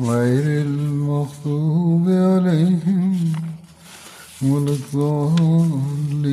غير المغضوب عليهم ولا الضالين.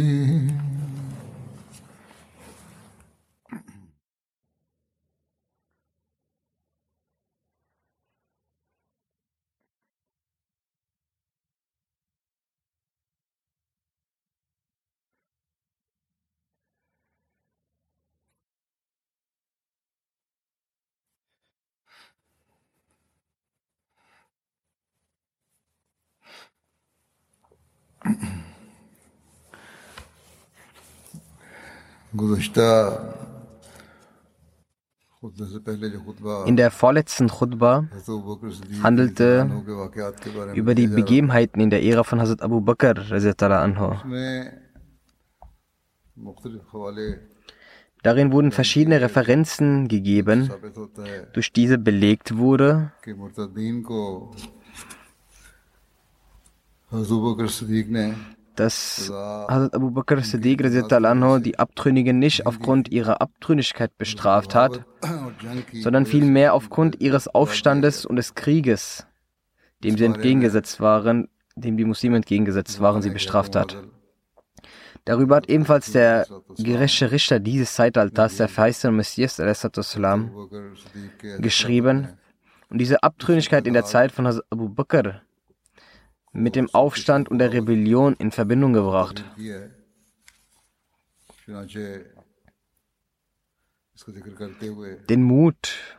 In der vorletzten Khutbah handelte über die Begebenheiten in der Ära von Hazrat Abu Bakr. Darin wurden verschiedene Referenzen gegeben, durch diese belegt wurde, dass Hazrat Abu Bakr Siddiq die Abtrünnigen nicht aufgrund ihrer Abtrünnigkeit bestraft hat, sondern vielmehr aufgrund ihres Aufstandes und des Krieges, dem sie entgegengesetzt waren, dem die Muslime entgegengesetzt waren, sie bestraft hat. Darüber hat ebenfalls der gerechte Richter dieses Zeitalters, der verheißene Messias geschrieben. Und diese Abtrünnigkeit in der Zeit von Hazrat Abu Bakr mit dem Aufstand und der Rebellion in Verbindung gebracht. Den Mut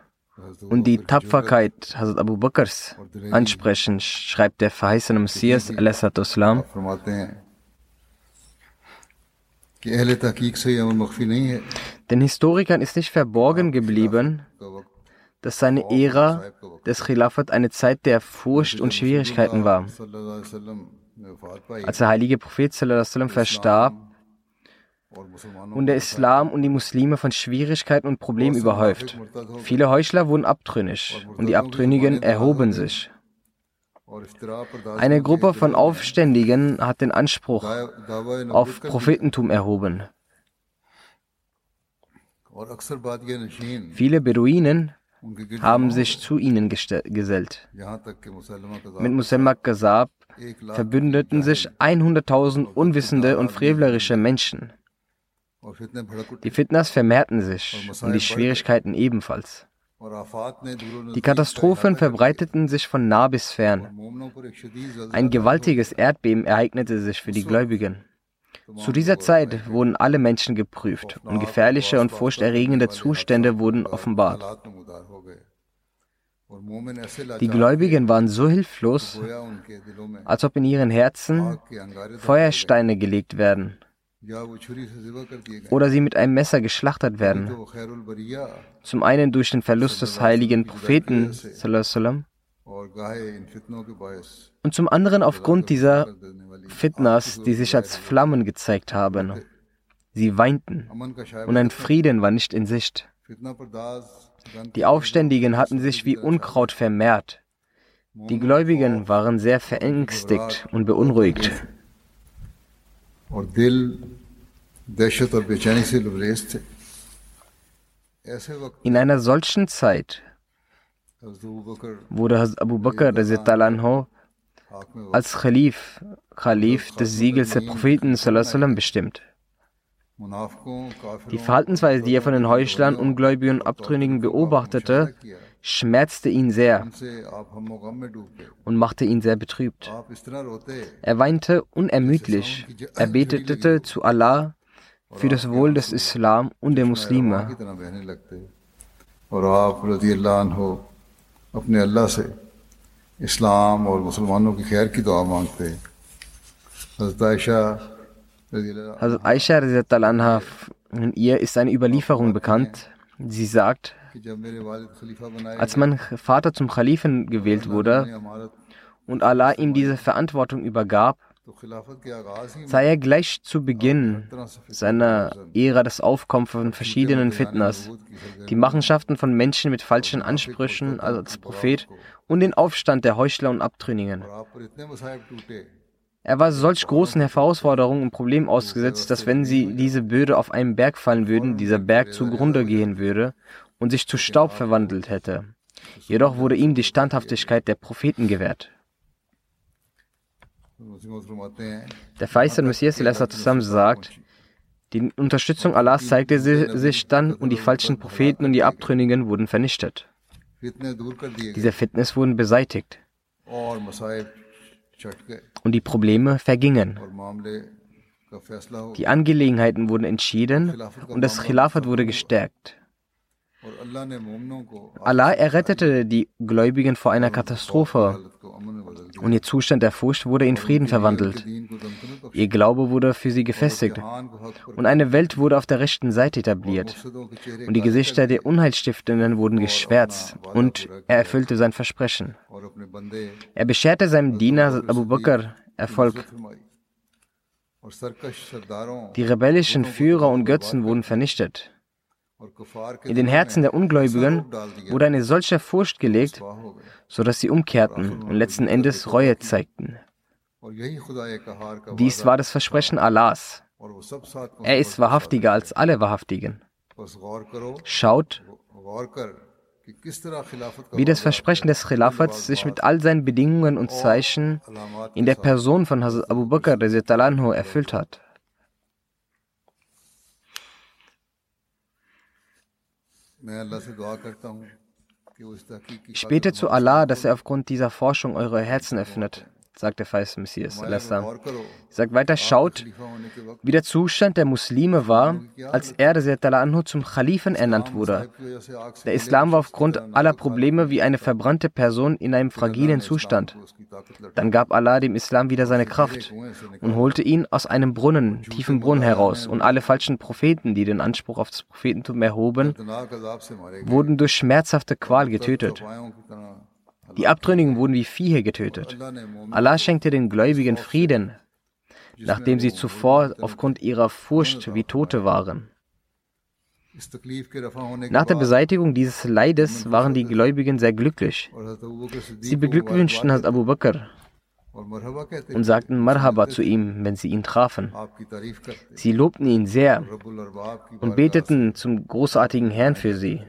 und die Tapferkeit Hazrat Abu Bakrs ansprechen, schreibt der verheißene Messias al-Islam. Den Historikern ist nicht verborgen geblieben, dass seine Ära des Khilafat eine Zeit der Furcht und Schwierigkeiten war. Als der heilige Prophet verstarb und der Islam und die Muslime von Schwierigkeiten und Problemen überhäuft. Viele Heuchler wurden abtrünnig und die Abtrünnigen erhoben sich. Eine Gruppe von Aufständigen hat den Anspruch auf Prophetentum erhoben. Viele Beduinen haben sich zu ihnen gesellt. Mit Muselma Ghazab verbündeten sich 100.000 unwissende und frevlerische Menschen. Die Fitnas vermehrten sich und die Schwierigkeiten ebenfalls. Die Katastrophen verbreiteten sich von nah bis fern. Ein gewaltiges Erdbeben ereignete sich für die Gläubigen. Zu dieser Zeit wurden alle Menschen geprüft und gefährliche und furchterregende Zustände wurden offenbart. Die Gläubigen waren so hilflos, als ob in ihren Herzen Feuersteine gelegt werden. Oder sie mit einem Messer geschlachtet werden. Zum einen durch den Verlust des heiligen Propheten und zum anderen aufgrund dieser Fitnas, die sich als Flammen gezeigt haben. Sie weinten. Und ein Frieden war nicht in Sicht. Die Aufständigen hatten sich wie Unkraut vermehrt. Die Gläubigen waren sehr verängstigt und beunruhigt. In einer solchen Zeit wurde Abu Bakr als Khalif, Khalif des Siegels der Propheten bestimmt. मुनाफिकों Die काफिरों Verhaltensweise, die er von den Heuchlern, Ungläubigen und Abtrünnigen beobachtete, किया schmerzte ihn sehr उनसे आप हम गम में डूब गए und machte ihn sehr betrübt. आप इस तरह रोते Er weinte unermüdlich. Er betete zu Allah für das Wohl des Islam und der की Muslime. तरह बहने लगते और आप रजी अल्लाह हो अपने अल्लाह से इस्लाम और मुसलमानों की खैर की दुआ मांगते हज़रत also Aisha anha, in ihr ist eine Überlieferung bekannt. Sie sagt, als mein Vater zum Khalifen gewählt wurde und Allah ihm diese Verantwortung übergab, sei er gleich zu Beginn seiner Ära das Aufkommen von verschiedenen Fitners, die Machenschaften von Menschen mit falschen Ansprüchen als Prophet und den Aufstand der Heuchler und Abtrünnigen. Er war solch großen Herausforderungen und Problemen ausgesetzt, dass wenn sie diese Böde auf einen Berg fallen würden, dieser Berg zugrunde gehen würde und sich zu Staub verwandelt hätte. Jedoch wurde ihm die Standhaftigkeit der Propheten gewährt. Der Feister Messias zusammen sagt, die Unterstützung Allahs zeigte sich dann und die falschen Propheten und die Abtrünnigen wurden vernichtet. Diese Fitness wurden beseitigt und die Probleme vergingen. Die Angelegenheiten wurden entschieden und das Khilafat wurde gestärkt. Allah errettete die Gläubigen vor einer Katastrophe und ihr Zustand der Furcht wurde in Frieden verwandelt. Ihr Glaube wurde für sie gefestigt und eine Welt wurde auf der rechten Seite etabliert. Und die Gesichter der Unheilstiftenden wurden geschwärzt und er erfüllte sein Versprechen. Er bescherte seinem Diener Abu Bakr Erfolg. Die rebellischen Führer und Götzen wurden vernichtet. In den Herzen der Ungläubigen wurde eine solche Furcht gelegt, sodass sie umkehrten und letzten Endes Reue zeigten. Dies war das Versprechen Allahs. Er ist wahrhaftiger als alle Wahrhaftigen. Schaut, wie das Versprechen des Khilafats sich mit all seinen Bedingungen und Zeichen in der Person von Hazrat Abu Bakr erfüllt hat. Ich ich bete zu Allah, dass er aufgrund dieser Forschung eure Herzen öffnet, sagt der Feist Messias Alassam. Sagt weiter, schaut, wie der Zustand der Muslime war, als er anhu zum Khalifen ernannt wurde. Der Islam war aufgrund aller Probleme wie eine verbrannte Person in einem fragilen Zustand. Dann gab Allah dem Islam wieder seine Kraft und holte ihn aus einem Brunnen, tiefen Brunnen heraus. Und alle falschen Propheten, die den Anspruch auf das Prophetentum erhoben, wurden durch schmerzhafte Qual getötet. Die Abtrünnigen wurden wie Viehe getötet. Allah schenkte den Gläubigen Frieden, nachdem sie zuvor aufgrund ihrer Furcht wie Tote waren. Nach der Beseitigung dieses Leides waren die Gläubigen sehr glücklich. Sie beglückwünschten Hazrat Abu Bakr und sagten Marhaba zu ihm, wenn sie ihn trafen. Sie lobten ihn sehr und beteten zum großartigen Herrn für sie.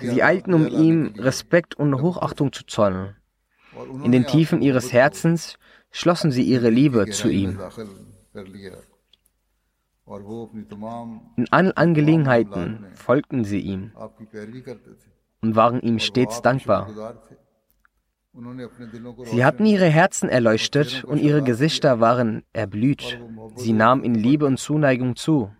Sie eilten, um ihm Respekt und Hochachtung zu zollen. In den Tiefen ihres Herzens schlossen sie ihre Liebe zu ihm. In allen Angelegenheiten folgten sie ihm und waren ihm stets dankbar. Sie hatten ihre Herzen erleuchtet und ihre Gesichter waren erblüht. Sie nahmen in Liebe und Zuneigung zu.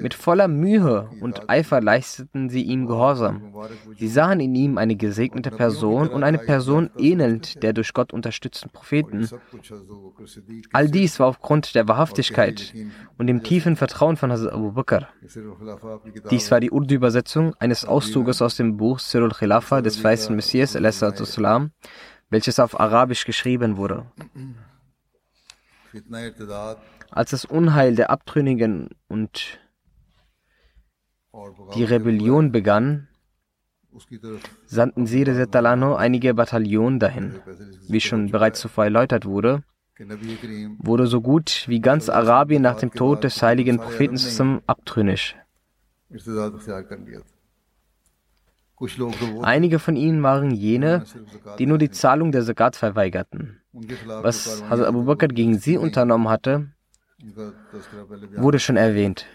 Mit voller Mühe und Eifer leisteten sie ihm Gehorsam. Sie sahen in ihm eine gesegnete Person und eine Person ähnelnd der durch Gott unterstützten Propheten. All dies war aufgrund der Wahrhaftigkeit und dem tiefen Vertrauen von Hazrat Abu Bakr. Dies war die Urdu-Übersetzung eines Auszuges aus dem Buch Sirul Khilafa des weißen Messias al kam, welches auf Arabisch geschrieben wurde. Als das Unheil der Abtrünnigen und die Rebellion begann, sandten sie Zetalano einige Bataillonen dahin. Wie schon bereits zuvor erläutert wurde, wurde so gut wie ganz Arabien nach dem Tod des heiligen Propheten abtrünnig. Einige von ihnen waren jene, die nur die Zahlung der Zakat verweigerten. Was Hazrat Abu Bakr gegen sie unternommen hatte, wurde schon erwähnt.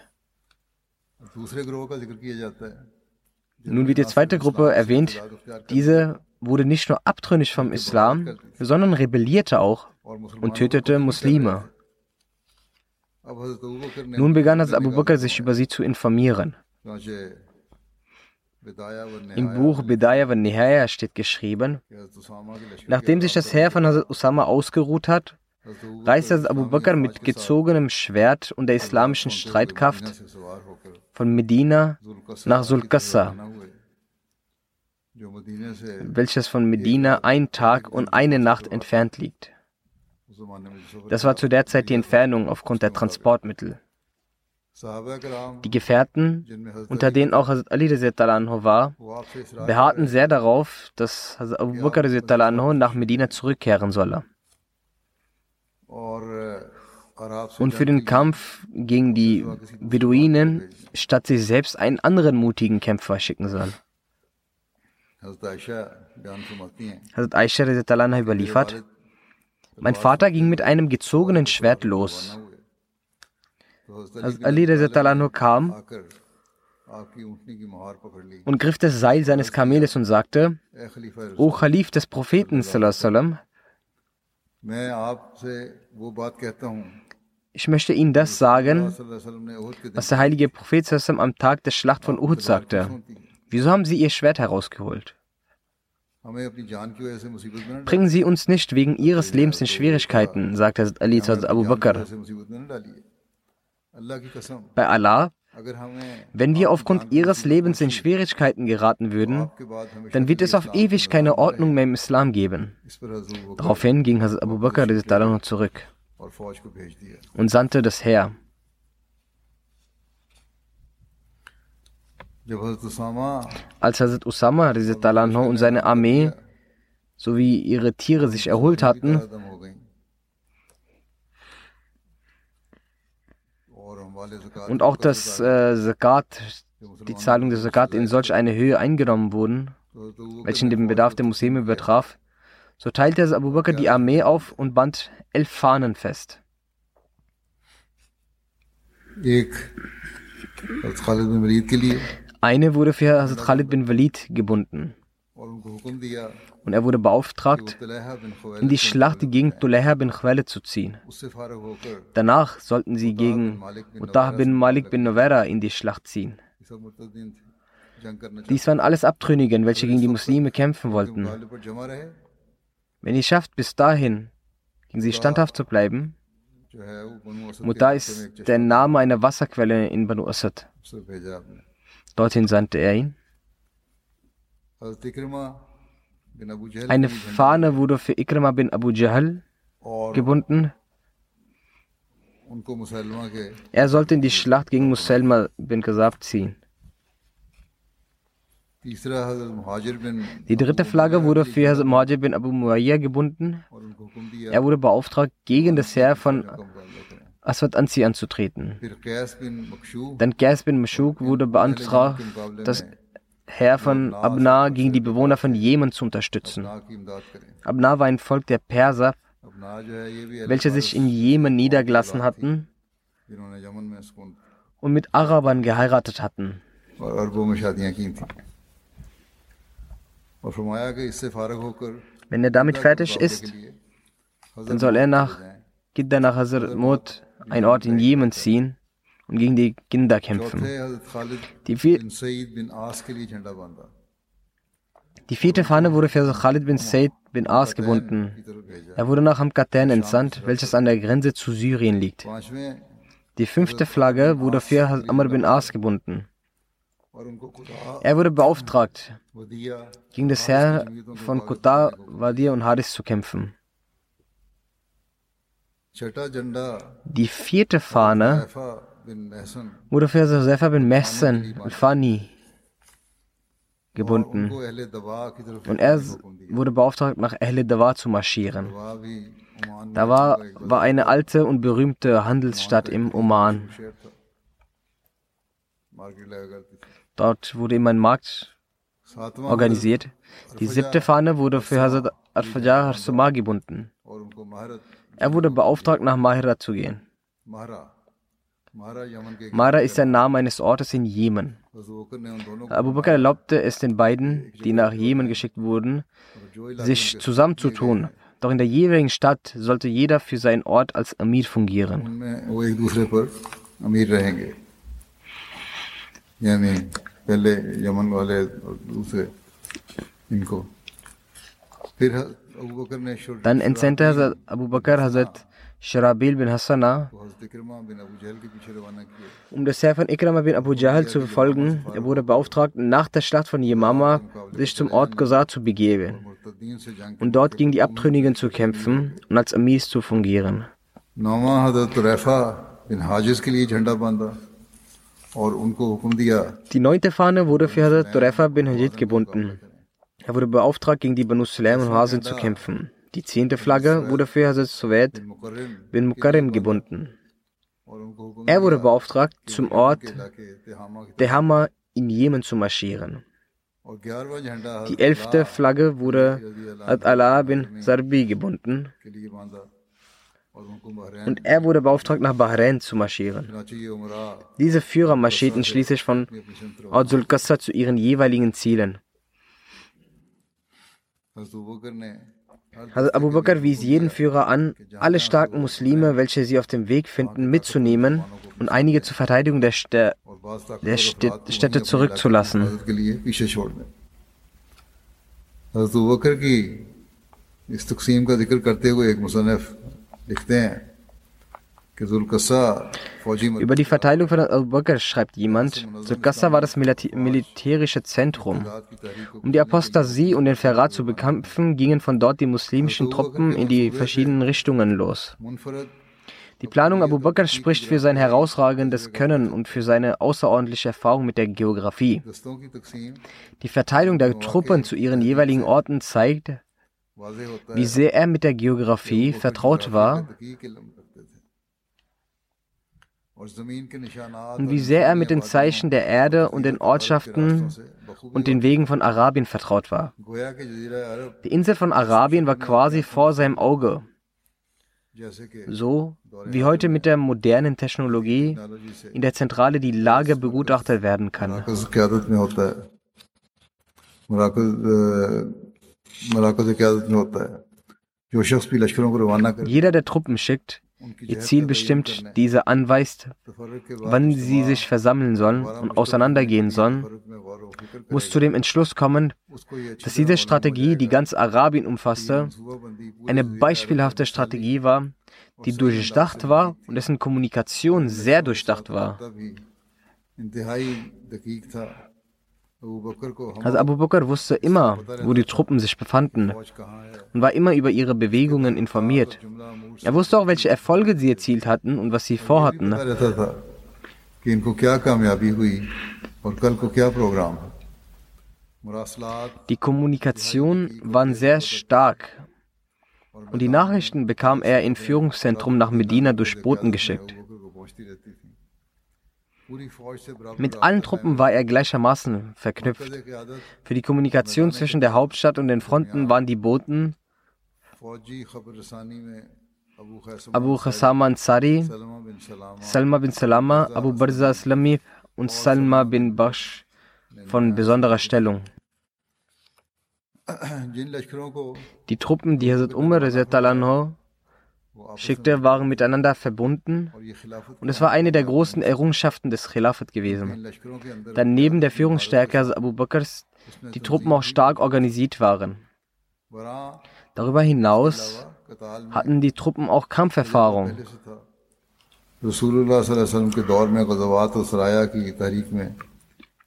Nun wird die zweite Gruppe erwähnt. Diese wurde nicht nur abtrünnig vom Islam, sondern rebellierte auch und tötete Muslime. Nun begann Hazrat Abu Bakr sich über sie zu informieren. Im Buch Bidaya wa Nihaya steht geschrieben, nachdem sich das Heer von Hazrat Usama ausgeruht hat, reiste Hazrat Abu Bakr mit gezogenem Schwert und der islamischen Streitkraft von Medina nach Sulkassa, welches von Medina ein Tag und eine Nacht entfernt liegt. Das war zu der Zeit die Entfernung aufgrund der Transportmittel. Die Gefährten, unter denen auch Hazrat Ali war, beharrten sehr darauf, dass Hazrat Abu Bakr nach Medina zurückkehren solle. Und für den Kampf gegen die Beduinen statt sich selbst einen anderen mutigen Kämpfer schicken soll. Hazrat Aisha überliefert, mein Vater ging mit einem gezogenen Schwert los. Als Ali kam und griff das Seil seines Kameles und sagte, O Khalif des Propheten, ich möchte Ihnen das sagen, was der heilige Prophet am Tag der Schlacht von Uhud sagte. Wieso haben Sie Ihr Schwert herausgeholt? Bringen Sie uns nicht wegen Ihres Lebens in Schwierigkeiten, sagte Ali zu Abu Bakr. Bei Allah, wenn wir aufgrund ihres Lebens in Schwierigkeiten geraten würden, dann wird es auf ewig keine Ordnung mehr im Islam geben. Daraufhin ging Hazrat Abu Bakr zurück und sandte das Heer. Als Hazrat Usama und seine Armee sowie ihre Tiere sich erholt hatten, und auch dass äh, Zakat, die Zahlung der Zakat in solch eine Höhe eingenommen wurden, welchen den Bedarf der Muslime übertraf, so teilte Abu Bakr die Armee auf und band elf Fahnen fest. Eine wurde für Hazrat Khalid bin Walid gebunden. Und er wurde beauftragt, in die Schlacht gegen Tuleha bin Khwale zu ziehen. Danach sollten sie gegen Utah bin Malik bin Novera in die Schlacht ziehen. Dies waren alles Abtrünnigen, welche gegen die Muslime kämpfen wollten. Wenn ihr schafft, bis dahin gegen sie standhaft zu bleiben, Muta ist der Name einer Wasserquelle in Banu Asad. Dorthin sandte er ihn. Eine Fahne wurde für Ikrama bin Abu Jahl gebunden. Er sollte in die Schlacht gegen Muselma bin Kasab ziehen. Die dritte Flagge wurde für Hazrat Muhajir bin Abu Muawiyah gebunden. Er wurde beauftragt, gegen das Heer von Aswad Anzi anzutreten. Dann Qais bin Mashuk wurde beantragt, das Herr von Abna gegen die Bewohner von Jemen zu unterstützen. Abna war ein Volk der Perser, welche sich in Jemen niedergelassen hatten und mit Arabern geheiratet hatten. Wenn er damit fertig ist, dann soll er nach Gidda nach Hazrat Mut, ein Ort in Jemen, ziehen und gegen die Kinder kämpfen. Die, vier, die vierte Fahne wurde für Khalid bin Said bin As gebunden. Er wurde nach Hamkaten entsandt, welches an der Grenze zu Syrien liegt. Die fünfte Flagge wurde für Amr bin As gebunden. Er wurde beauftragt, gegen das Heer von Kutta, Wadir und Hadis zu kämpfen. Die vierte Fahne wurde für Josefa bin Mehsen al-Fani gebunden. Und er wurde beauftragt, nach Ahle Dawa zu marschieren. Dawa war eine alte und berühmte Handelsstadt im Oman. Dort wurde immer ein Markt organisiert. Die siebte Fahne wurde für Hazrat Al-Fajar Harsuma gebunden. Er wurde beauftragt, nach Mahira zu gehen. Mara ist der Name eines Ortes in Jemen. Abu Bakr erlaubte es den beiden, die nach Jemen geschickt wurden, sich zusammenzutun. Doch in der jeweiligen Stadt sollte jeder für seinen Ort als Amir fungieren. Dann entsandte Abu Bakr Hazrat Sharabil bin Hassana, um das Heer von Ikrama bin Abu Jahl zu verfolgen. Er wurde beauftragt, nach der Schlacht von Yemama sich zum Ort Gazar zu begeben und dort gegen die Abtrünnigen zu kämpfen und als Amis zu fungieren. Die neunte Fahne wurde für Hazrat Turefa bin Hajid gebunden. Er wurde beauftragt, gegen die Banu Sulaim und Hasin zu kämpfen. Die zehnte Flagge wurde für Hazrat Suwaid bin Mukarim gebunden. Er wurde beauftragt, zum Ort Dehama in Jemen zu marschieren. Die elfte Flagge wurde Ad-Allah bin Sarbi gebunden. Und er wurde beauftragt, nach Bahrain zu marschieren. Diese Führer marschierten schließlich von Adzul Qasr zu ihren jeweiligen Zielen. Also Abu Bakr wies jeden Führer an, alle starken Muslime, welche sie auf dem Weg finden, mitzunehmen und einige zur Verteidigung der, Stä der Städte zurückzulassen. Abu Bakr की इस तकसीम का जिक्र करते हुए एक मुसनफ लिखते हैं über die Verteilung von Abu Bakr schreibt jemand, Zulkassa war das militärische Zentrum. Um die Apostasie und den Verrat zu bekämpfen, gingen von dort die muslimischen Truppen in die verschiedenen Richtungen los. Die Planung Abu Bakr spricht für sein herausragendes Können und für seine außerordentliche Erfahrung mit der Geografie. Die Verteilung der Truppen zu ihren jeweiligen Orten zeigt, wie sehr er mit der Geografie vertraut war und wie sehr er mit den Zeichen der Erde und den Ortschaften und den Wegen von Arabien vertraut war. Die Insel von Arabien war quasi vor seinem Auge. So wie heute mit der modernen Technologie in der Zentrale die Lage begutachtet werden kann. Jeder, der Truppen schickt, ihr Ziel bestimmt, diese anweist, wann sie sich versammeln sollen und auseinandergehen sollen, muss zu dem Entschluss kommen, dass diese Strategie, die ganz Arabien umfasste, eine beispielhafte Strategie war, die durchdacht war und dessen Kommunikation sehr durchdacht war. Also Abu Bakr wusste immer, wo die Truppen sich befanden und war immer über ihre Bewegungen informiert. Er wusste auch, welche Erfolge sie erzielt hatten und was sie vorhatten. Die Kommunikation waren sehr stark und die Nachrichten bekam er im Führungszentrum nach Medina durch Boten geschickt. Mit allen Truppen war er gleichermaßen verknüpft. Für die Kommunikation zwischen der Hauptstadt und den Fronten waren die Boten Abu Khassama Ansari, Salma bin Salama, Abu Barza Aslami und Salma bin Bash von besonderer Stellung. Die Truppen, die Hazrat Umar schickte, waren miteinander verbunden und es war eine der großen Errungenschaften des Khilafat gewesen. Da neben der Führungsstärke Abu Bakrs die Truppen auch stark organisiert waren. Darüber hinaus hatten die Truppen auch Kampferfahrung.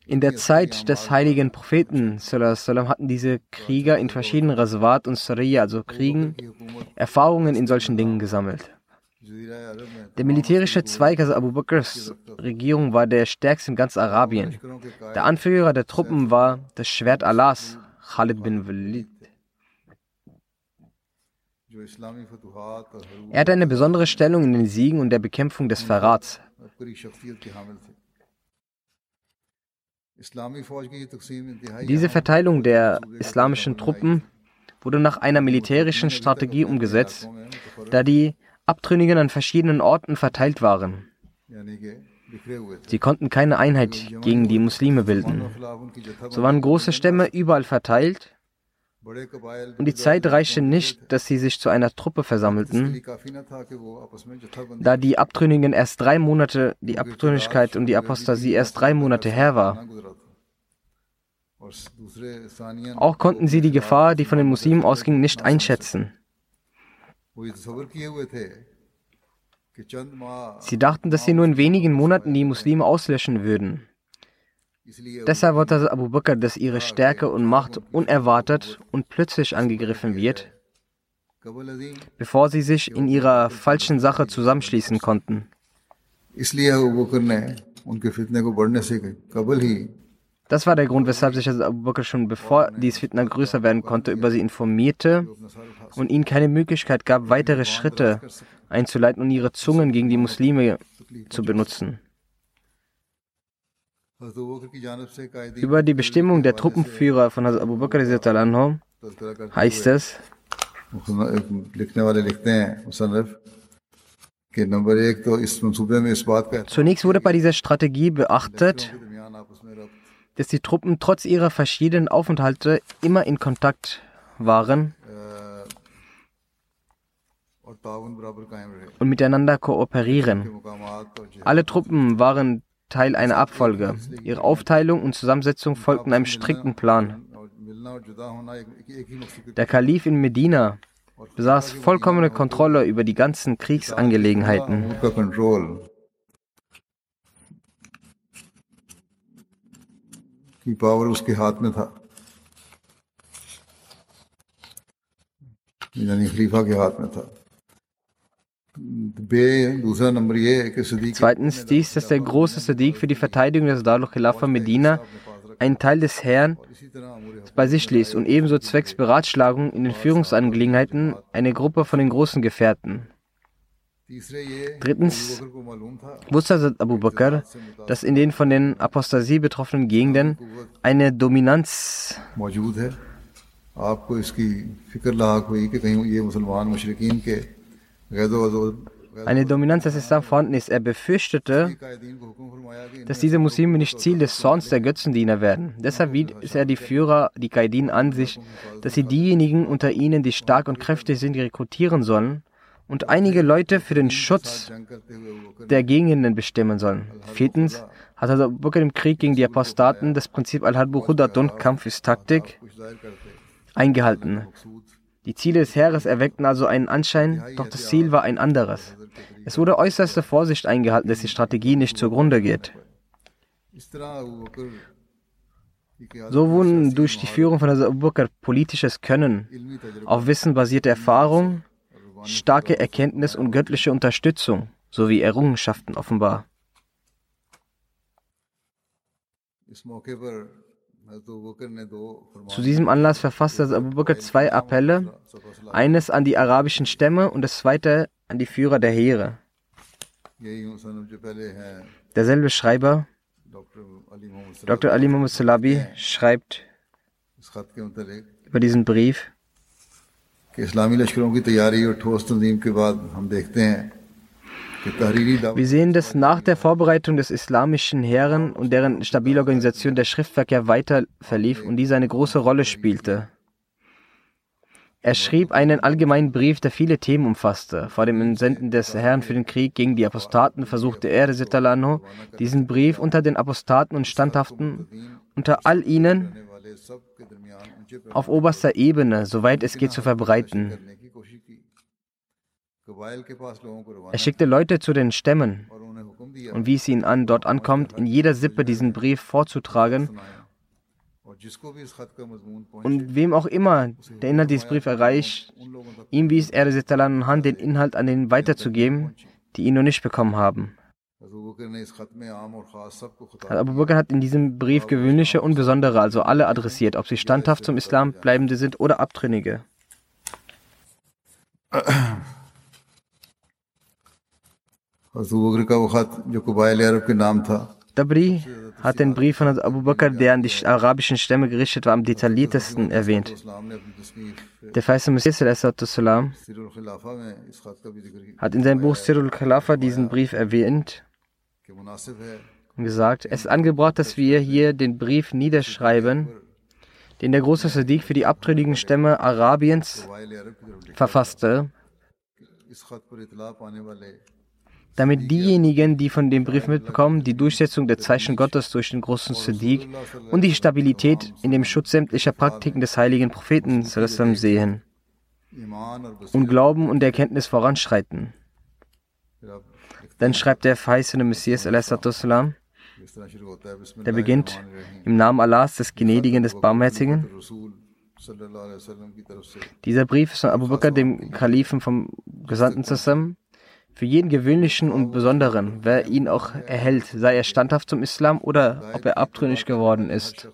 In der Zeit des heiligen Propheten hatten diese Krieger in verschiedenen Raswat und Sariya, also Kriegen, Erfahrungen in solchen Dingen gesammelt. Der militärische Zweig also Abu Bakrs Regierung war der stärkste in ganz Arabien. Der Anführer der Truppen war das Schwert Allahs, Khalid bin Walid. Er hatte eine besondere Stellung in den Siegen und der Bekämpfung des Verrats. Diese Verteilung der islamischen Truppen wurde nach einer militärischen Strategie umgesetzt, da die Abtrünnigen an verschiedenen Orten verteilt waren. Sie konnten keine Einheit gegen die Muslime bilden. So waren große Stämme überall verteilt und die Zeit reichte nicht, dass sie sich zu einer Truppe versammelten, da die Abtrünnigen erst drei Monate, die Abtrünnigkeit und die Apostasie erst drei Monate her war. Auch konnten sie die Gefahr, die von den Muslimen ausging, nicht einschätzen. Sie dachten, dass sie nur in wenigen Monaten die Muslime auslöschen würden. Deshalb wollte Abu Bakr, dass ihre Stärke und Macht unerwartet und plötzlich angegriffen wird, bevor sie sich in ihrer falschen Sache zusammenschließen konnten. Das war der Grund, weshalb sich Abu Bakr schon bevor dies Fitna größer werden konnte, über sie informierte und ihnen keine Möglichkeit gab, weitere Schritte einzuleiten und ihre Zungen gegen die Muslime zu benutzen. Über die Bestimmung der Truppenführer von Hazrat Abu Bakr heißt es, Zunächst wurde bei dieser Strategie beachtet, dass die Truppen trotz ihrer verschiedenen Aufenthalte immer in Kontakt waren und miteinander kooperieren. Alle Truppen waren Teil einer Abfolge. Ihre Aufteilung und Zusammensetzung folgten einem strikten Plan. Der Kalif in Medina besaß vollkommene Kontrolle über die ganzen Kriegsangelegenheiten. की पावर उसके हाथ में था यानी खलीफा के हाथ में था Zweitens dies, dass der große Sadiq für die Verteidigung des Darul Khilafa Medina einen Teil des Herrn bei sich ließ und ebenso zwecks Beratschlagung in den Führungsangelegenheiten eine Gruppe von den großen Gefährten. Drittens wusste Abu Bakr, dass in den von den Apostasie betroffenen Gegenden eine Dominanz eine Dominanz des Islam vorhanden ist. Er befürchtete, dass diese Muslime nicht Ziel des Zorns der Götzendiener werden. Deshalb wies er die Führer, die Qaidin, an sich, dass sie diejenigen unter ihnen, die stark und kräftig sind, rekrutieren sollen und einige Leute für den Schutz der Gegenden bestimmen sollen. Viertens hat Abu Bakr im Krieg gegen die Apostaten das Prinzip Al-Hadbu Hudatun, Kampf ist Taktik, eingehalten. Die Ziele des Heeres erweckten also einen Anschein, doch das Ziel war ein anderes. Es wurde äußerste Vorsicht eingehalten, dass die Strategie nicht zugrunde geht. So wurden durch die Führung von Abu Bakr politisches Können, auf Wissen basierte Erfahrung, starke Erkenntnis und göttliche Unterstützung sowie Errungenschaften offenbar. Zu diesem Anlass verfasste Abu Bakr zwei Appelle, eines an die arabischen Stämme und das zweite an die Führer der Heere. Derselbe Schreiber, Dr. Ali Muhammad Salabi, schreibt über diesen Brief, کہ اسلامی لشکروں کی تیاری اور ٹھوس تنظیم کے بعد ہم دیکھتے ہیں wir sehen, dass nach der Vorbereitung des islamischen Heeren und deren stabile Organisation der Schriftverkehr weiter verlief und dies eine große Rolle spielte. Er schrieb einen allgemeinen Brief, der viele Themen umfasste. Vor dem Entsenden des Herrn für den Krieg gegen die Apostaten versuchte er, Sitalano, diesen Brief unter den Apostaten und Standhaften, unter all ihnen auf oberster Ebene, soweit es geht, zu verbreiten. Er schickte Leute zu den Stämmen und wies ihnen an, dort ankommt, in jeder Sippe diesen Brief vorzutragen. Und wem auch immer der Inhalt dieses Briefs erreicht, Ihm wies er an, den Inhalt an den weiterzugeben, die ihn noch nicht bekommen haben. Abu Bakr hat in diesem Brief gewöhnliche und besondere, also alle adressiert, ob sie standhaft zum Islam bleibende sind oder Abtrünnige. Dabri hat den Brief von Abu Bakr, der an die arabischen Stämme gerichtet war, am detailliertesten erwähnt. Der Feiste Messias hat in seinem Buch Sirul Khalafa diesen Brief erwähnt und gesagt, es ist angebracht, dass wir hier den Brief niederschreiben, den der große Sadiq für die abtrünnigen Stämme Arabiens verfasste, damit diejenigen, die von dem Brief mitbekommen, die Durchsetzung der Zeichen Gottes durch den großen Sadiq und die Stabilität in dem Schutz sämtlicher Praktiken des heiligen Propheten sehen und Glauben und Erkenntnis voranschreiten. Dann schreibt der verheißene Messias, der beginnt im Namen Allahs, des Gnädigen, des Barmherzigen. Dieser Brief ist von Abu Bakr, dem Kalifen vom Gesandten zusammen, für jeden gewöhnlichen und besonderen, wer ihn auch erhält, sei er standhaft zum Islam oder ob er abtrünnig geworden ist.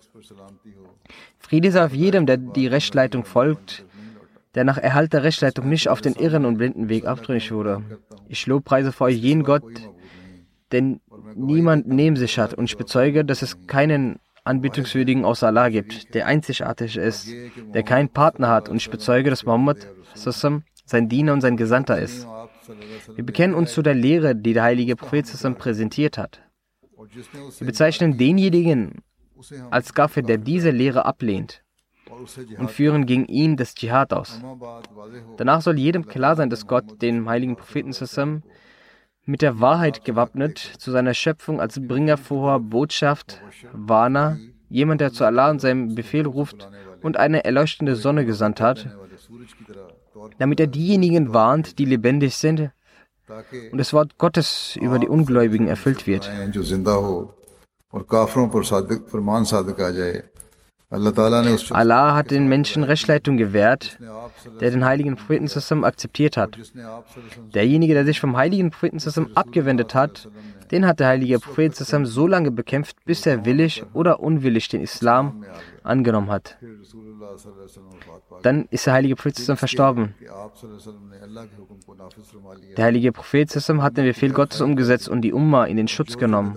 Friede sei auf jedem, der die Rechtleitung folgt, der nach Erhalt der Rechtleitung nicht auf den irren und blinden Weg abtrünnig wurde. Ich lobpreise vor euch jenen Gott, den niemand neben sich hat, und ich bezeuge, dass es keinen Anbetungswürdigen außer Allah gibt, der einzigartig ist, der keinen Partner hat, und ich bezeuge, dass Muhammad sein Diener und sein Gesandter ist. Wir bekennen uns zu der Lehre, die der heilige Prophet präsentiert hat. Wir bezeichnen denjenigen als Gaffe, der diese Lehre ablehnt und führen gegen ihn das Dschihad aus. Danach soll jedem klar sein, dass Gott den heiligen Propheten zusammen mit der Wahrheit gewappnet zu seiner Schöpfung als Bringer vorher Botschaft, Warner, jemand, der zu Allah und seinem Befehl ruft und eine erleuchtende Sonne gesandt hat, damit er diejenigen warnt, die lebendig sind und das Wort Gottes über die Ungläubigen erfüllt wird. Allah hat den Menschen Rechtleitung gewährt, der den heiligen Propheten zusammen akzeptiert hat. Derjenige, der sich vom heiligen Propheten zusammen abgewendet hat, den hat der heilige Prophet zusammen so lange bekämpft, bis er willig oder unwillig den Islam angenommen hat. Dann ist der heilige Prophet verstorben. Der heilige Prophet hat den Befehl Gottes umgesetzt und die Umma in den Schutz genommen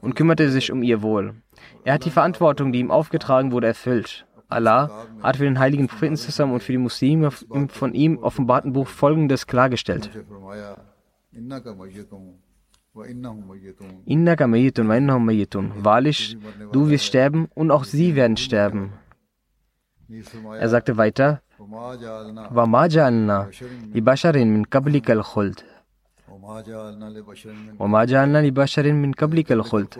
und kümmerte sich um ihr Wohl. Er hat die Verantwortung, die ihm aufgetragen wurde, erfüllt. Allah hat für den heiligen Propheten und für die Muslime im von ihm offenbarten Buch Folgendes klargestellt. Innaka mayitun wa innahum mayitun. Wahrlich, du wirst sterben und auch sie werden sterben. Er sagte weiter, وَمَا جَعَلْنَا لِبَشَرٍ مِنْ قَبْلِكَ الْخُلْدِ وَمَا جَعَلْنَا لِبَشَرٍ مِنْ قَبْلِكَ الْخُلْدِ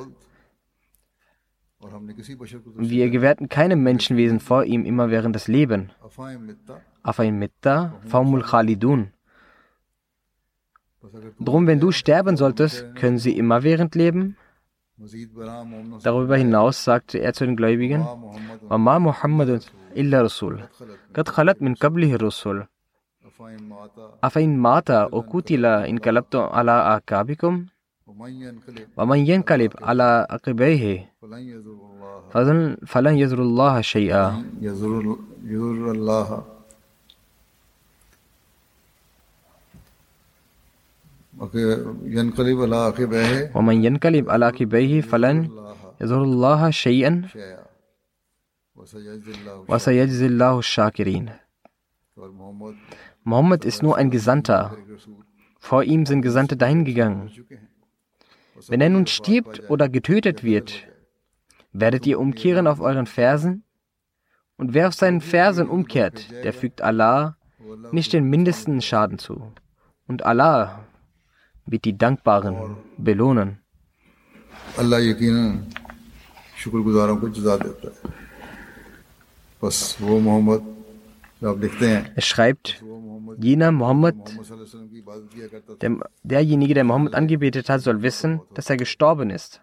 wir gewährten keinem Menschenwesen vor ihm immer während des Lebens. Afain mitta, faumul khalidun. Drum, wenn du sterben solltest, können sie immer während leben? Darüber hinaus sagte er zu den Gläubigen, Mama Muhammad illa Rasul, qad khalat min qablihi Rasul. Afain mata o kutila in kalabtu ala akabikum? ومن ينقلب على عقبيه فلن يزر الله شيئا ومن ينقلب على عقبيه فلن يزر الله شيئا وسيجزي الله الشاكرين Mohammed ist nur ein Gesandter. Vor ihm sind Gesandte dahingegangen. Wenn er nun stirbt oder getötet wird, werdet ihr umkehren auf euren Fersen? Und wer auf seinen Fersen umkehrt, der fügt Allah nicht den mindesten Schaden zu. Und Allah wird die Dankbaren belohnen. Allah er schreibt, jener Mohammed, der, derjenige, der Mohammed angebetet hat, soll wissen, dass er gestorben ist.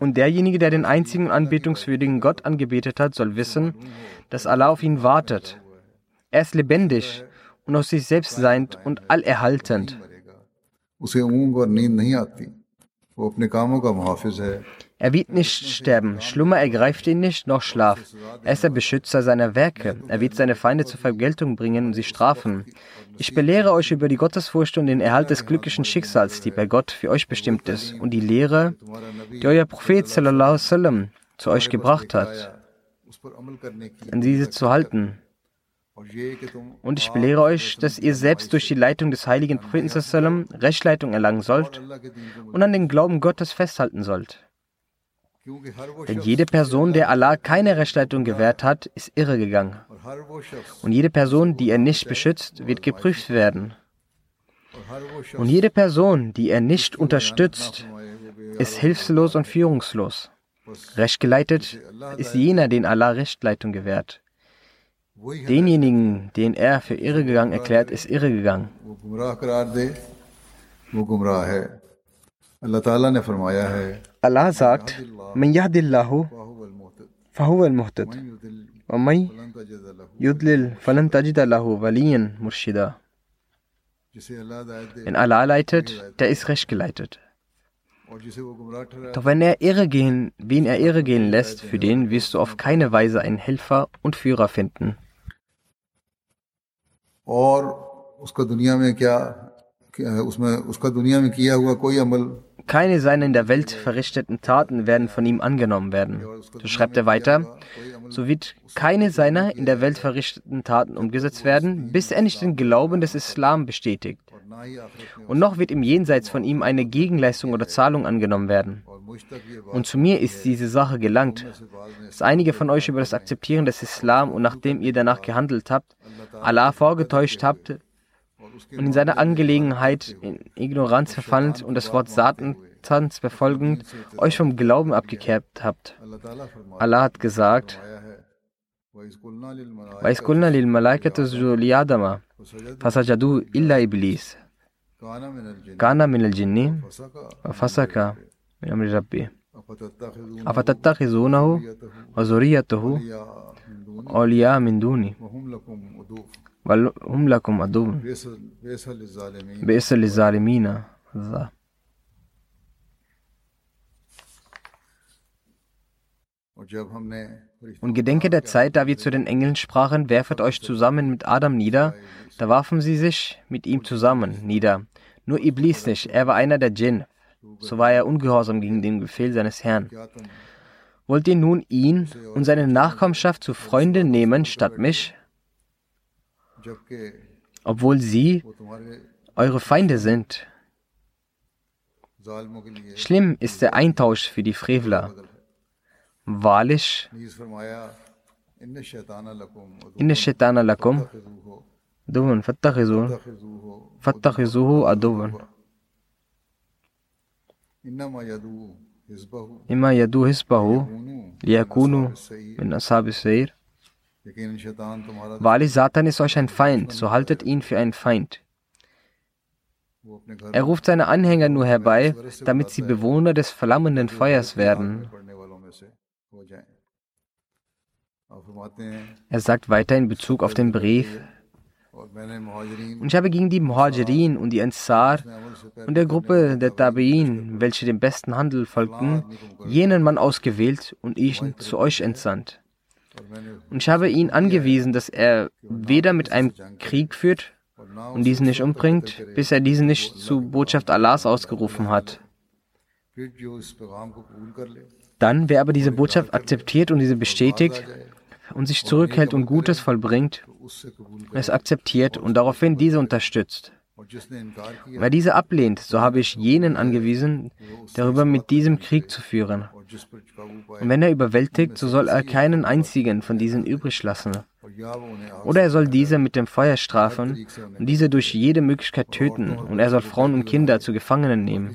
Und derjenige, der den einzigen anbetungswürdigen Gott angebetet hat, soll wissen, dass Allah auf ihn wartet. Er ist lebendig und aus sich selbst seiend und allerhaltend. उसे ऊंग और नींद नहीं आती वो अपने कामों का मुहाफिज है Er wird nicht sterben, Schlummer ergreift ihn nicht, noch Schlaf. Er ist der Beschützer seiner Werke. Er wird seine Feinde zur Vergeltung bringen und sie strafen. Ich belehre euch über die Gottesfurcht und den Erhalt des glücklichen Schicksals, die bei Gott für euch bestimmt ist, und die Lehre, die euer Prophet sallallahu alaihi wasallam zu euch gebracht hat, उस पर अमल करने की an diese zu halten. Und ich belehre euch, dass ihr selbst durch die Leitung des heiligen Propheten Sallam Rechtleitung erlangen sollt und an den Glauben Gottes festhalten sollt. Denn jede Person, der Allah keine Rechtleitung gewährt hat, ist irregegangen. Und jede Person, die er nicht beschützt, wird geprüft werden. Und jede Person, die er nicht unterstützt, ist hilflos und führungslos. Rechtgeleitet ist jener, den Allah Rechtleitung gewährt. Denjenigen, den er für irregegangen erklärt, ist irregegangen. Allah sagt, Man Wenn Allah leitet, der ist recht geleitet. Doch wenn er irre gehen, wen er irre gehen lässt, für den wirst du auf keine Weise einen Helfer und Führer finden. اور اس کا دنیا میں کیا، اس میں، اس کا دنیا میں کیا ہوا کوئی عمل؟ Keine seiner in der Welt verrichteten Taten werden von ihm angenommen werden. So schreibt er weiter, so wird keine seiner in der Welt verrichteten Taten umgesetzt werden, bis er nicht den Glauben des Islam bestätigt. Und noch wird im Jenseits von ihm eine Gegenleistung oder Zahlung angenommen werden. Und zu mir ist diese Sache gelangt, dass einige von euch über das Akzeptieren des Islam und nachdem ihr danach gehandelt habt, Allah vorgetäuscht habt, und in seiner Angelegenheit in Ignoranz verfallend und das Wort Satans verfolgend euch vom Glauben abgekehrt habt. Allah hat gesagt, وَإِسْقُلْنَا لِلْمَلَائِكَةِ اسْجُدُوا لِآدَمَ فَسَجَدُوا إِلَّا إِبْلِيسَ كان من الجن فسك من أمر ربي أفتتخذونه وذريته أولياء من دوني وهم لكم عدو بئس للظالمين Und gedenke der Zeit, da wir zu den Engeln sprachen, werfet euch zusammen mit Adam nieder, da warfen sie sich mit ihm zusammen nieder. Nur Iblis nicht, er war einer der Djinn. So war er ungehorsam gegen den Befehl seines Herrn. Wollt ihr nun ihn und seine Nachkommenschaft zu Freunden nehmen statt mich? obwohl sie eure Feinde sind. Schlimm ist der Eintausch für die Frevler. Wahrlich, Inna Shaitana lakum duwan fattakhizuhu fattakhizuhu aduwan. Imma yadu hisbahu liyakunu min ashabi sayr Wahrlich, Satan ist euch ein Feind, so haltet ihn für einen Feind. Er ruft seine Anhänger nur herbei, damit sie Bewohner des flammenden Feuers werden. Er sagt weiter in Bezug auf den Brief, und ich habe gegen die Muhajirin und die Ansar und der Gruppe der Tabi'in, welche dem besten Handel folgten, jenen Mann ausgewählt und ihn zu euch entsandt. Und ich habe ihn angewiesen, dass er weder mit einem Krieg führt und diesen nicht umbringt, bis er diesen nicht zu Botschaft Allahs ausgerufen hat. Dann, wer aber diese Botschaft akzeptiert und diese bestätigt und sich zurückhält und Gutes vollbringt, es akzeptiert und daraufhin diese unterstützt. Wer diese ablehnt, so habe ich jenen angewiesen, darüber mit diesem Krieg zu führen. Und wenn er überwältigt, so soll er keinen einzigen von diesen übrig lassen. Oder er soll diese mit dem Feuer strafen und diese durch jede Möglichkeit töten. Und er soll Frauen und Kinder zu Gefangenen nehmen.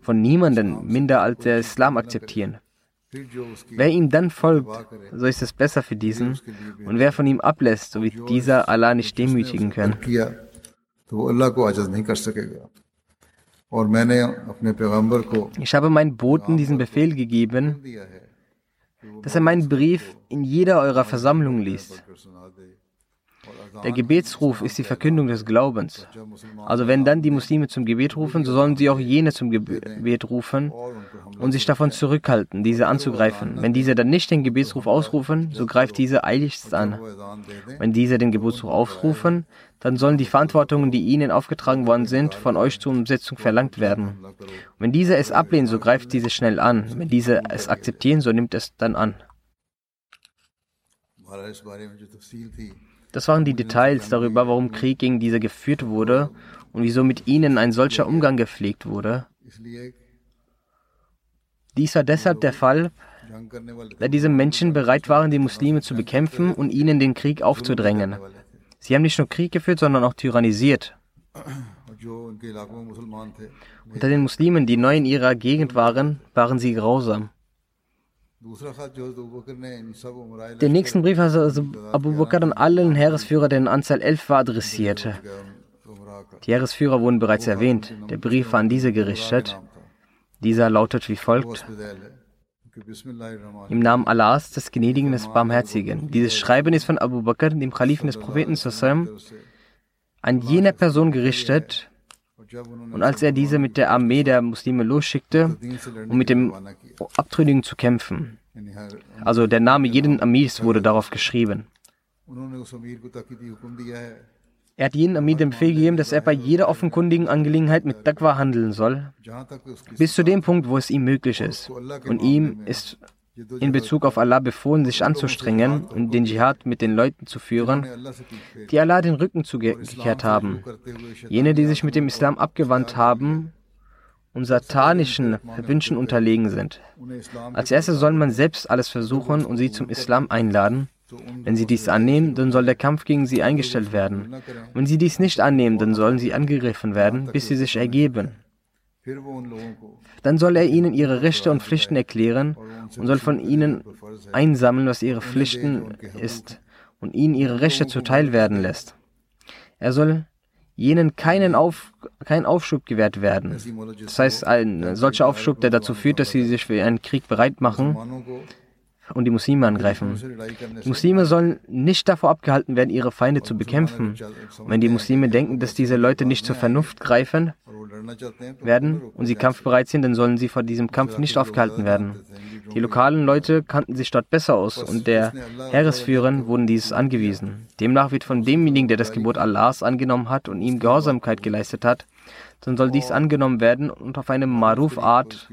Von niemandem minder als der Islam akzeptieren. Wer ihm dann folgt, so ist es besser für diesen. Und wer von ihm ablässt, so wird dieser Allah nicht demütigen können. Ich habe meinen Boten diesen Befehl gegeben, dass er meinen Brief in jeder eurer Versammlung liest. Der Gebetsruf ist die Verkündung des Glaubens. Also wenn dann die Muslime zum Gebet rufen, so sollen sie auch jene zum Gebet rufen und sich davon zurückhalten, diese anzugreifen. Wenn diese dann nicht den Gebetsruf ausrufen, so greift diese eiligst an. Wenn diese den Gebetsruf aufrufen, dann sollen die Verantwortungen, die ihnen aufgetragen worden sind, von euch zur Umsetzung verlangt werden. Und wenn diese es ablehnen, so greift diese schnell an. Wenn diese es akzeptieren, so nimmt es dann an. Das waren die Details darüber, warum Krieg gegen diese geführt wurde und wieso mit ihnen ein solcher Umgang gepflegt wurde. Dies war deshalb der Fall, da diese Menschen bereit waren, die Muslime zu bekämpfen und ihnen den Krieg aufzudrängen. Sie haben nicht nur Krieg geführt, sondern auch tyrannisiert. Unter den Muslimen, die neu in ihrer Gegend waren, waren sie grausam. Den nächsten Brief hat also Abu Bakr an allen Heeresführer, der in Anzahl 11 war, adressiert. Die Heeresführer wurden bereits erwähnt. Der Brief war an diese gerichtet. Dieser lautet wie folgt. Im Namen Allahs, des Gnädigen, des Barmherzigen. Dieses Schreiben ist von Abu Bakr, dem Kalifen des Propheten Sassam, an jene Person gerichtet, und als er diese mit der Armee der Muslime losschickte, um mit dem Abtrünnigen zu kämpfen. Also der Name jeden Amirs wurde darauf geschrieben. Er hat jeden Amir den Befehl gegeben, dass er bei jeder offenkundigen Angelegenheit mit Daqwa handeln soll, bis zu dem Punkt, wo es ihm möglich ist. Und ihm ist in Bezug auf Allah befohlen, sich anzustrengen und den Dschihad mit den Leuten zu führen, die Allah den Rücken zugekehrt haben. Jene, die sich mit dem Islam abgewandt haben und satanischen Wünschen unterlegen sind. Als erstes soll man selbst alles versuchen und sie zum Islam einladen. Wenn sie dies annehmen, dann soll der Kampf gegen sie eingestellt werden. Wenn sie dies nicht annehmen, dann sollen sie angegriffen werden, bis sie sich ergeben. Dann soll er ihnen ihre Rechte und Pflichten erklären und soll von ihnen einsammeln, was ihre Pflichten ist und ihnen ihre Rechte zuteil werden lässt. Er soll jenen keinen Auf, kein Aufschub gewährt werden. Das heißt, ein solcher Aufschub, der dazu führt, dass sie sich für einen Krieg bereit machen, und die Muslime angreifen. Die Muslime sollen nicht davor abgehalten werden, ihre Feinde zu bekämpfen. Und wenn die Muslime denken, dass diese Leute nicht zur Vernunft greifen werden und sie kampfbereit sind, dann sollen sie vor diesem Kampf nicht aufgehalten werden. Die lokalen Leute kannten sich dort besser aus und der Heeresführern wurden dieses angewiesen. Demnach wird von demjenigen, der das Gebot Allahs angenommen hat und ihm Gehorsamkeit geleistet hat, dann soll dies angenommen werden und auf eine Maruf-Art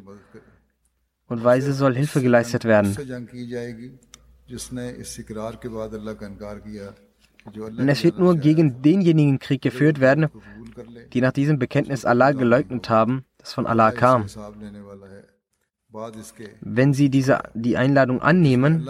und Weise soll Hilfe geleistet werden. Und es wird nur gegen denjenigen Krieg geführt werden, die nach diesem Bekenntnis Allah geleugnet haben, das von Allah kam. Wenn sie diese, die Einladung annehmen,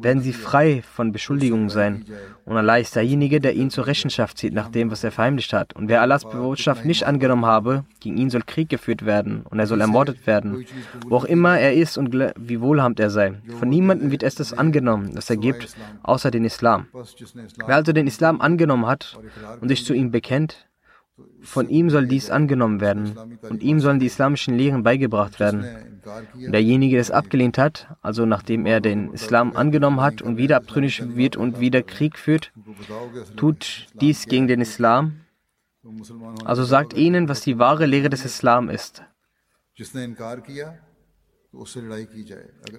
werden sie frei von Beschuldigungen sein. Und Allah ist derjenige, der ihn zur Rechenschaft zieht nach dem, was er verheimlicht hat. Und wer Allahs Botschaft nicht angenommen habe, gegen ihn soll Krieg geführt werden und er soll ermordet werden. Wo auch immer er ist und wie wohlhabend er sei. Von niemandem wird es das angenommen, das er gibt, außer den Islam. Wer also den Islam angenommen hat und sich zu ihm bekennt, von ihm soll dies angenommen werden und ihm sollen die islamischen Lehren beigebracht werden. Derjenige, der es abgelehnt hat, also nachdem er den Islam angenommen hat und wieder abtrünnig wird und wieder Krieg führt, tut dies gegen den Islam. Also sagt ihnen, was die wahre Lehre des Islam ist.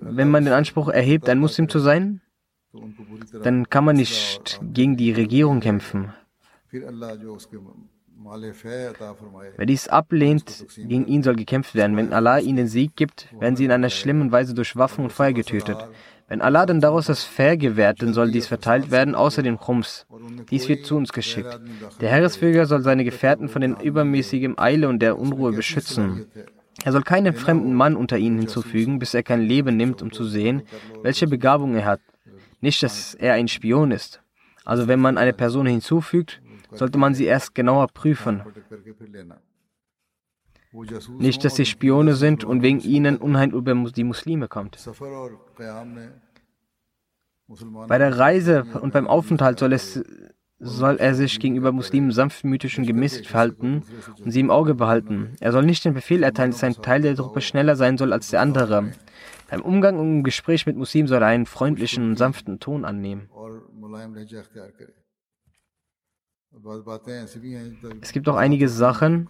Wenn man den Anspruch erhebt, ein Muslim zu sein, dann kann man nicht gegen die Regierung kämpfen. Wer dies ablehnt, gegen ihn soll gekämpft werden. Wenn Allah ihnen den Sieg gibt, werden sie in einer schlimmen Weise durch Waffen und Feuer getötet. Wenn Allah dann daraus das Fair gewährt, dann soll dies verteilt werden, außer dem Chums. Dies wird zu uns geschickt. Der Heeresführer soll seine Gefährten von den übermäßigen Eile und der Unruhe beschützen. Er soll keinen fremden Mann unter ihnen hinzufügen, bis er kein Leben nimmt, um zu sehen, welche Begabung er hat. Nicht, dass er ein Spion ist. Also wenn man eine Person hinzufügt, sollte man sie erst genauer prüfen. Nicht, dass sie Spione sind und wegen ihnen Unheil über die Muslime kommt. Bei der Reise und beim Aufenthalt soll, es, soll er sich gegenüber Muslimen sanftmütig und gemäßigt verhalten und sie im Auge behalten. Er soll nicht den Befehl erteilen, dass ein Teil der Truppe schneller sein soll als der andere. Beim Umgang und im Gespräch mit Muslimen soll er einen freundlichen und sanften Ton annehmen. Es gibt auch einige Sachen,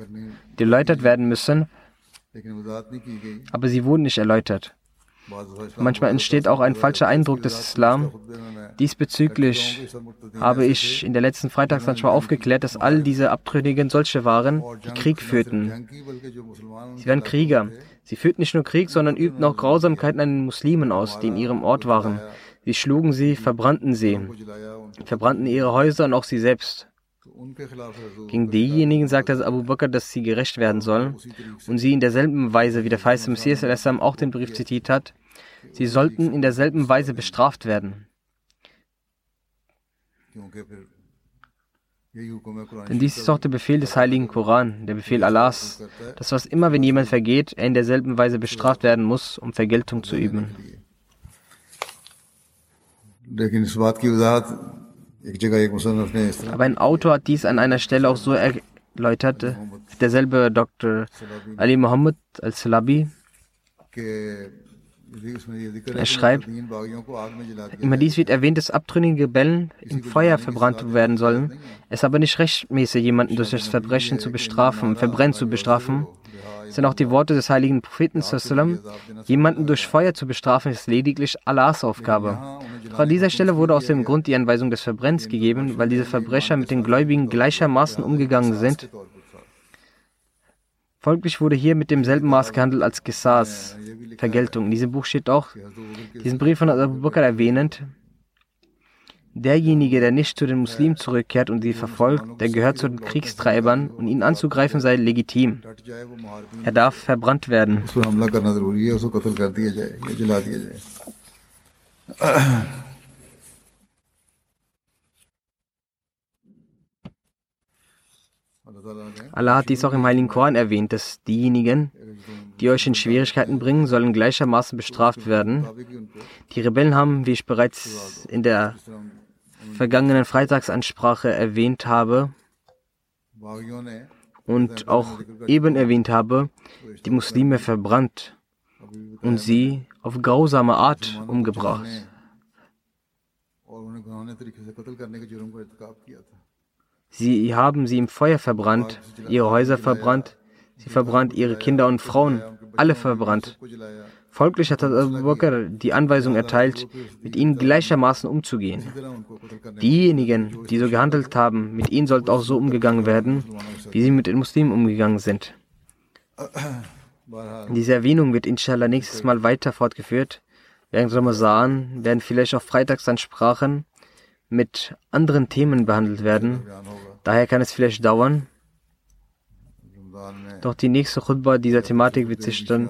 die erläutert werden müssen, aber sie wurden nicht erläutert. Manchmal entsteht auch ein falscher Eindruck des Islam. Diesbezüglich habe ich in der letzten Freitags aufgeklärt, dass all diese Abtrünnigen solche waren, die Krieg führten. Sie waren Krieger. Sie führten nicht nur Krieg, sondern übten auch Grausamkeiten an den Muslimen aus, die in ihrem Ort waren. Sie schlugen sie, verbrannten sie, verbrannten ihre Häuser und auch sie selbst. Gegen diejenigen sagte also Abu Bakr, dass sie gerecht werden sollen und sie in derselben Weise, wie der Feist Messias al-Islam auch den Brief zitiert hat, sie sollten in derselben Weise bestraft werden. Denn dies ist auch der Befehl des Heiligen Koran, der Befehl Allahs, dass was immer, wenn jemand vergeht, er in derselben Weise bestraft werden muss, um Vergeltung zu üben. Aber ein Autor hat dies an einer Stelle auch so erläutert, äh, derselbe Dr. Ali Mohammed al-Salabi. Er schreibt, immer dies wird erwähnt, dass abtrünnige Rebellen im Feuer verbrannt werden sollen. Es ist aber nicht rechtmäßig, jemanden durch das Verbrechen zu bestrafen, verbrennen zu bestrafen. Sind auch die Worte des heiligen Propheten, sallam, jemanden durch Feuer zu bestrafen, ist lediglich Allahs Aufgabe. Doch an dieser Stelle wurde aus dem Grund die Anweisung des Verbrennens gegeben, weil diese Verbrecher mit den Gläubigen gleichermaßen umgegangen sind. Folglich wurde hier mit demselben Maß gehandelt als Gesas, Vergeltung. In diesem Buch steht auch, diesen Brief von Abu Bakr erwähnend, Derjenige, der nicht zu den Muslimen zurückkehrt und sie verfolgt, der gehört zu den Kriegstreibern und ihn anzugreifen sei legitim. Er darf verbrannt werden. Allah hat dies auch im Heiligen Koran erwähnt, dass diejenigen, die euch in Schwierigkeiten bringen, sollen gleichermaßen bestraft werden. Die Rebellen haben, wie ich bereits in der vergangenen Freitagsansprache erwähnt habe und auch eben erwähnt habe, die Muslime verbrannt und sie auf grausame Art umgebracht. Sie haben sie im Feuer verbrannt, ihre Häuser verbrannt, sie verbrannt ihre Kinder und Frauen, alle verbrannt. Folglich hat Abu Bakr die Anweisung erteilt, mit ihnen gleichermaßen umzugehen. Diejenigen, die so gehandelt haben, mit ihnen sollte auch so umgegangen werden, wie sie mit den Muslimen umgegangen sind. Diese Erwähnung wird inshallah nächstes Mal weiter fortgeführt. Während Ramazan werden vielleicht auch freitags dann Sprachen mit anderen Themen behandelt werden. Daher kann es vielleicht dauern. Doch die nächste Khutbah dieser Thematik wird sich dann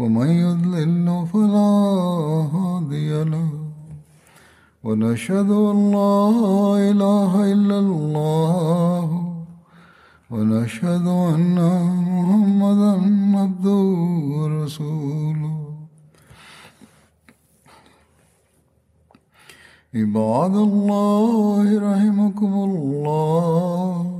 ومن يضلل فلا هادي له. ونشهد أن لا إله إلا الله. ونشهد أن محمدا عبده ورسوله. عباد الله رحمكم الله.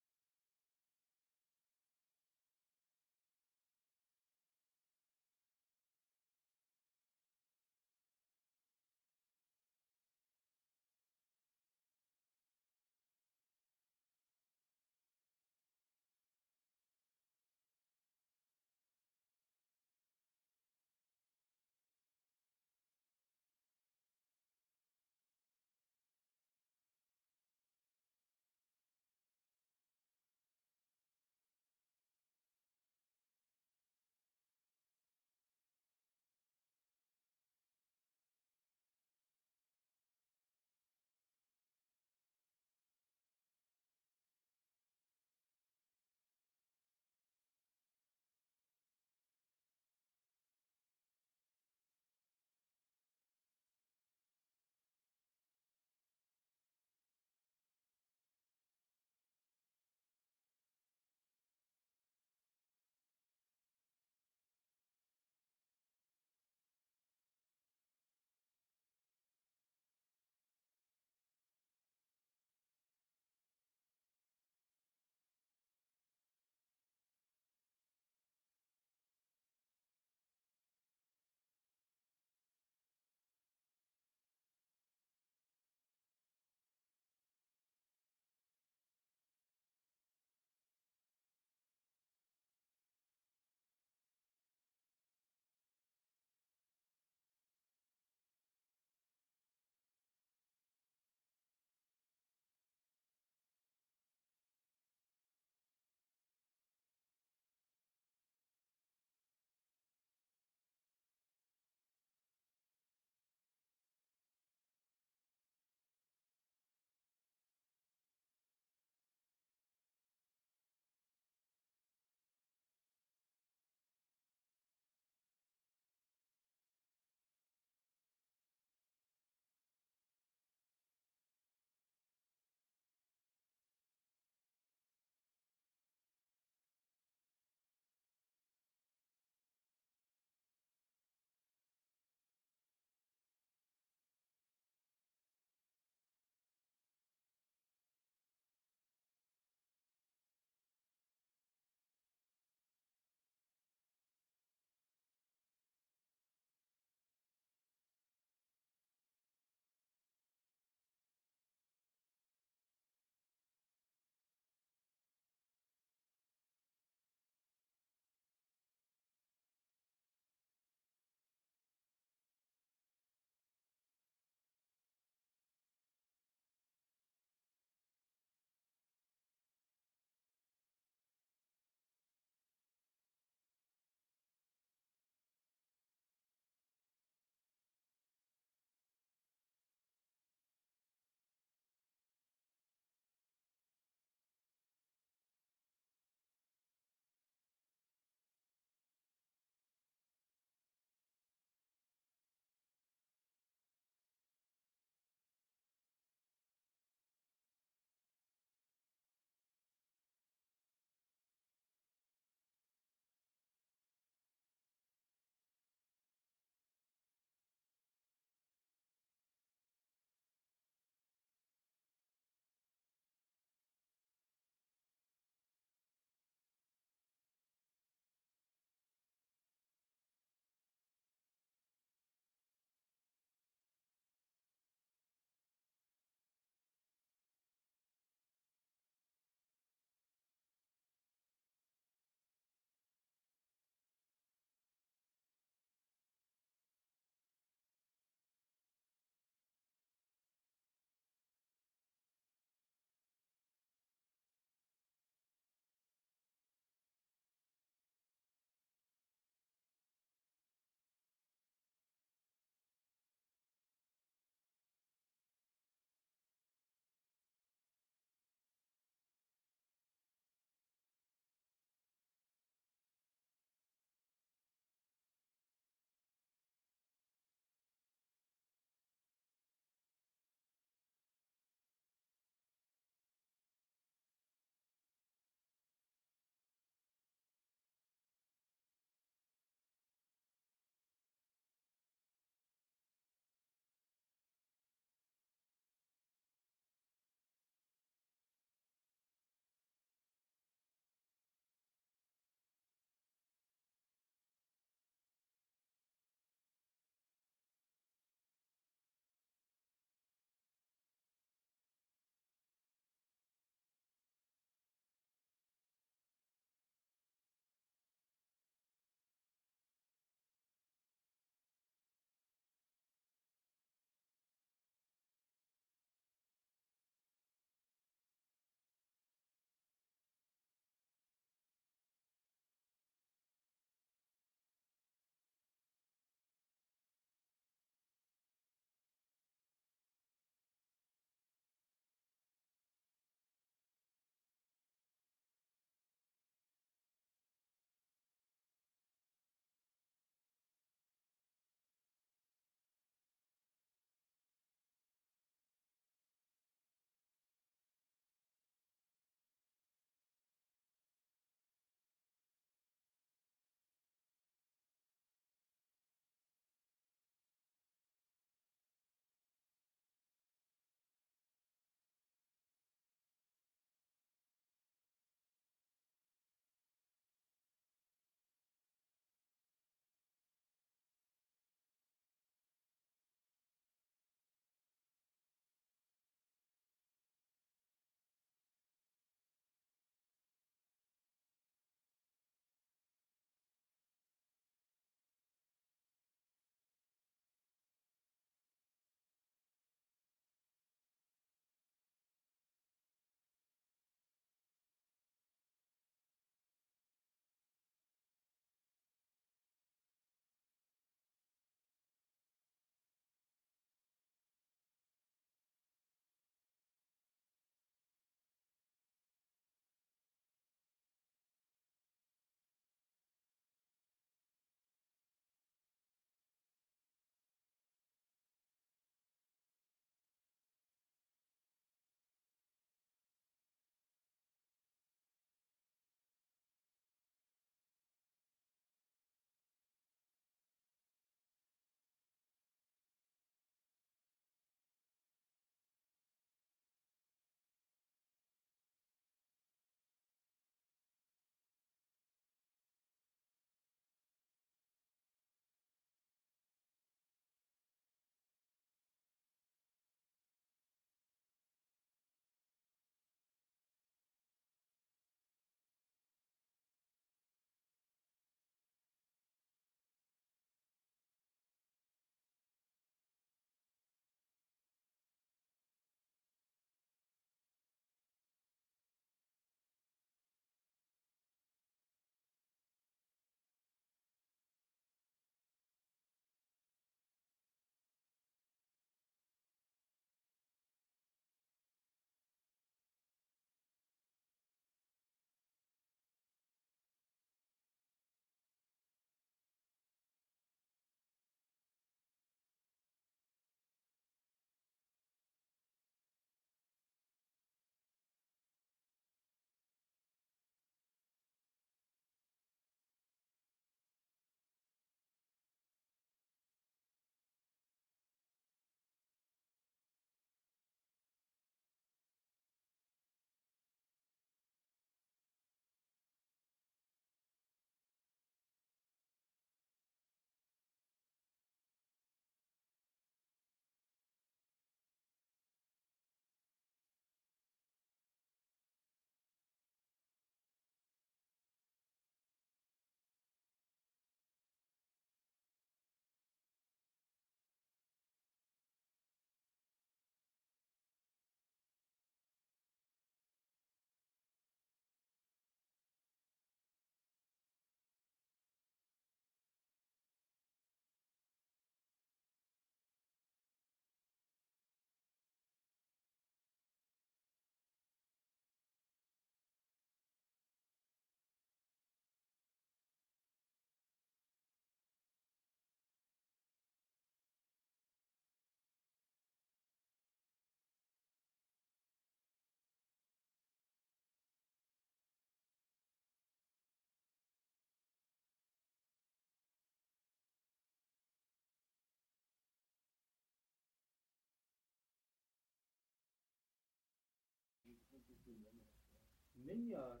Ninja.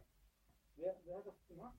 Wer, wer hat das gemacht?